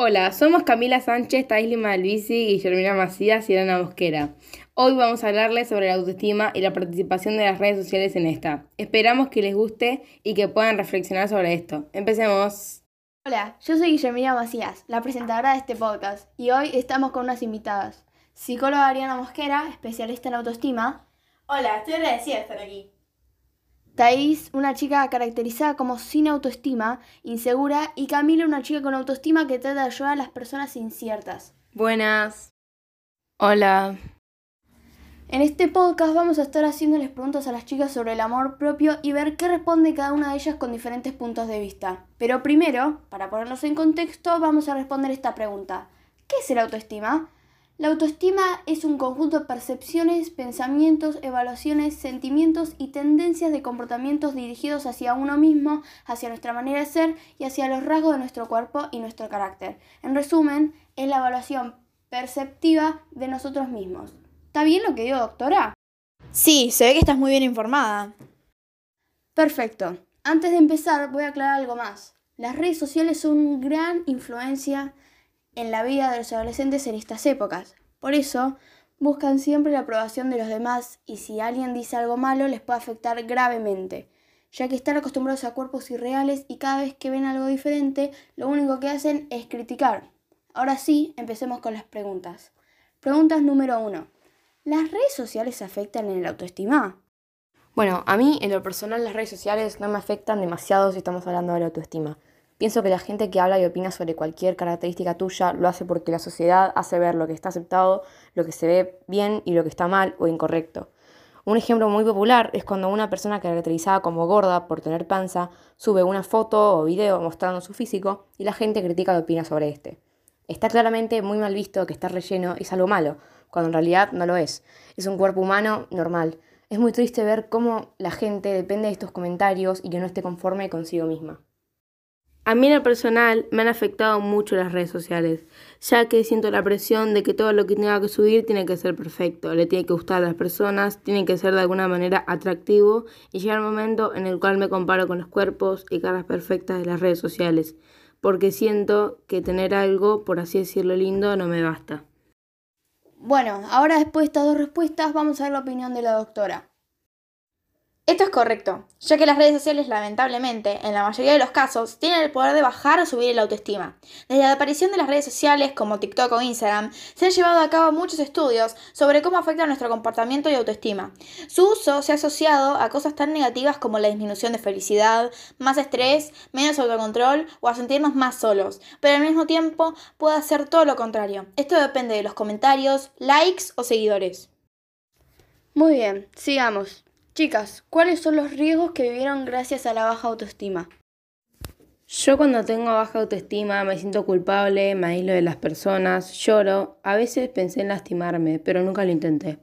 Hola, somos Camila Sánchez, Taisli Malvisi, Guillermina Macías y Ana Mosquera. Hoy vamos a hablarles sobre la autoestima y la participación de las redes sociales en esta. Esperamos que les guste y que puedan reflexionar sobre esto. Empecemos. Hola, yo soy Guillermina Macías, la presentadora de este podcast, y hoy estamos con unas invitadas. Psicóloga Ariana Mosquera, especialista en autoestima. Hola, estoy agradecida de estar aquí. Thais, una chica caracterizada como sin autoestima, insegura, y Camila, una chica con autoestima que trata de ayudar a las personas inciertas. Buenas. Hola. En este podcast vamos a estar haciéndoles preguntas a las chicas sobre el amor propio y ver qué responde cada una de ellas con diferentes puntos de vista. Pero primero, para ponerlos en contexto, vamos a responder esta pregunta. ¿Qué es el autoestima? La autoestima es un conjunto de percepciones, pensamientos, evaluaciones, sentimientos y tendencias de comportamientos dirigidos hacia uno mismo, hacia nuestra manera de ser y hacia los rasgos de nuestro cuerpo y nuestro carácter. En resumen, es la evaluación perceptiva de nosotros mismos. ¿Está bien lo que digo, doctora? Sí, se ve que estás muy bien informada. Perfecto. Antes de empezar, voy a aclarar algo más. Las redes sociales son una gran influencia en la vida de los adolescentes en estas épocas. Por eso, buscan siempre la aprobación de los demás y si alguien dice algo malo les puede afectar gravemente, ya que están acostumbrados a cuerpos irreales y cada vez que ven algo diferente, lo único que hacen es criticar. Ahora sí, empecemos con las preguntas. Preguntas número uno. ¿Las redes sociales afectan en la autoestima? Bueno, a mí en lo personal las redes sociales no me afectan demasiado si estamos hablando de la autoestima. Pienso que la gente que habla y opina sobre cualquier característica tuya lo hace porque la sociedad hace ver lo que está aceptado, lo que se ve bien y lo que está mal o incorrecto. Un ejemplo muy popular es cuando una persona caracterizada como gorda por tener panza sube una foto o video mostrando su físico y la gente critica y opina sobre este. Está claramente muy mal visto que estar relleno es algo malo, cuando en realidad no lo es. Es un cuerpo humano normal. Es muy triste ver cómo la gente depende de estos comentarios y que no esté conforme consigo misma. A mí en lo personal me han afectado mucho las redes sociales, ya que siento la presión de que todo lo que tenga que subir tiene que ser perfecto, le tiene que gustar a las personas, tiene que ser de alguna manera atractivo y llega el momento en el cual me comparo con los cuerpos y caras perfectas de las redes sociales, porque siento que tener algo, por así decirlo lindo, no me basta. Bueno, ahora después de estas dos respuestas vamos a ver la opinión de la doctora. Esto es correcto, ya que las redes sociales lamentablemente, en la mayoría de los casos, tienen el poder de bajar o subir la autoestima. Desde la aparición de las redes sociales como TikTok o Instagram, se han llevado a cabo muchos estudios sobre cómo afecta nuestro comportamiento y autoestima. Su uso se ha asociado a cosas tan negativas como la disminución de felicidad, más estrés, menos autocontrol o a sentirnos más solos, pero al mismo tiempo puede hacer todo lo contrario. Esto depende de los comentarios, likes o seguidores. Muy bien, sigamos. Chicas, ¿cuáles son los riesgos que vivieron gracias a la baja autoestima? Yo cuando tengo baja autoestima me siento culpable, me aíslo de las personas, lloro, a veces pensé en lastimarme, pero nunca lo intenté.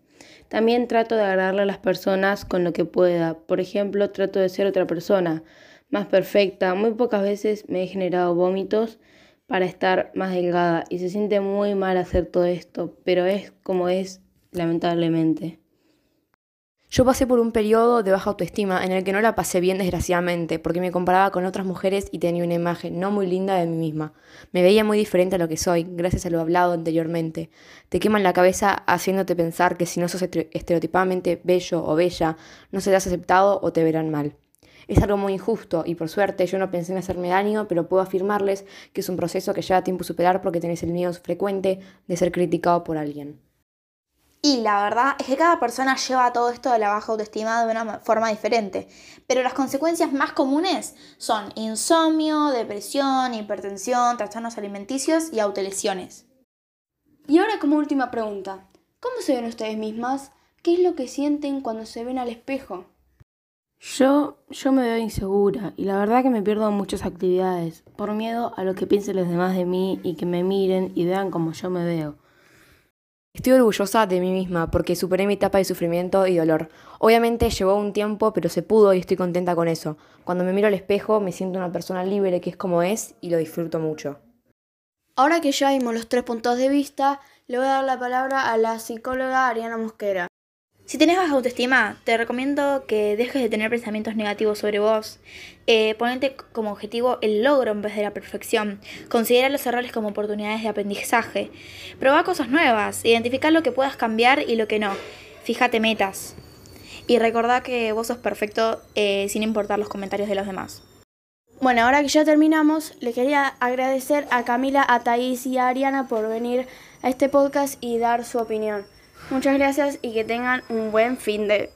También trato de agradarle a las personas con lo que pueda. Por ejemplo, trato de ser otra persona, más perfecta. Muy pocas veces me he generado vómitos para estar más delgada y se siente muy mal hacer todo esto, pero es como es, lamentablemente. Yo pasé por un periodo de baja autoestima en el que no la pasé bien desgraciadamente, porque me comparaba con otras mujeres y tenía una imagen no muy linda de mí misma. Me veía muy diferente a lo que soy, gracias a lo hablado anteriormente. Te queman la cabeza haciéndote pensar que si no sos estereotipadamente bello o bella, no serás aceptado o te verán mal. Es algo muy injusto y por suerte yo no pensé en hacerme daño, pero puedo afirmarles que es un proceso que lleva tiempo superar porque tenés el miedo frecuente de ser criticado por alguien. Y la verdad es que cada persona lleva todo esto de la baja autoestima de una forma diferente, pero las consecuencias más comunes son insomnio, depresión, hipertensión, trastornos alimenticios y autolesiones. Y ahora como última pregunta, ¿cómo se ven ustedes mismas? ¿Qué es lo que sienten cuando se ven al espejo? Yo, yo me veo insegura y la verdad que me pierdo muchas actividades por miedo a lo que piensen los demás de mí y que me miren y vean como yo me veo. Estoy orgullosa de mí misma porque superé mi etapa de sufrimiento y dolor. Obviamente llevó un tiempo, pero se pudo y estoy contenta con eso. Cuando me miro al espejo me siento una persona libre que es como es y lo disfruto mucho. Ahora que ya vimos los tres puntos de vista, le voy a dar la palabra a la psicóloga Ariana Mosquera. Si tenés baja autoestima, te recomiendo que dejes de tener pensamientos negativos sobre vos. Eh, ponete como objetivo el logro en vez de la perfección. Considera los errores como oportunidades de aprendizaje. Proba cosas nuevas. Identifica lo que puedas cambiar y lo que no. Fíjate metas. Y recordá que vos sos perfecto eh, sin importar los comentarios de los demás. Bueno, ahora que ya terminamos, le quería agradecer a Camila, a Thaís y a Ariana por venir a este podcast y dar su opinión. Muchas gracias y que tengan un buen fin de...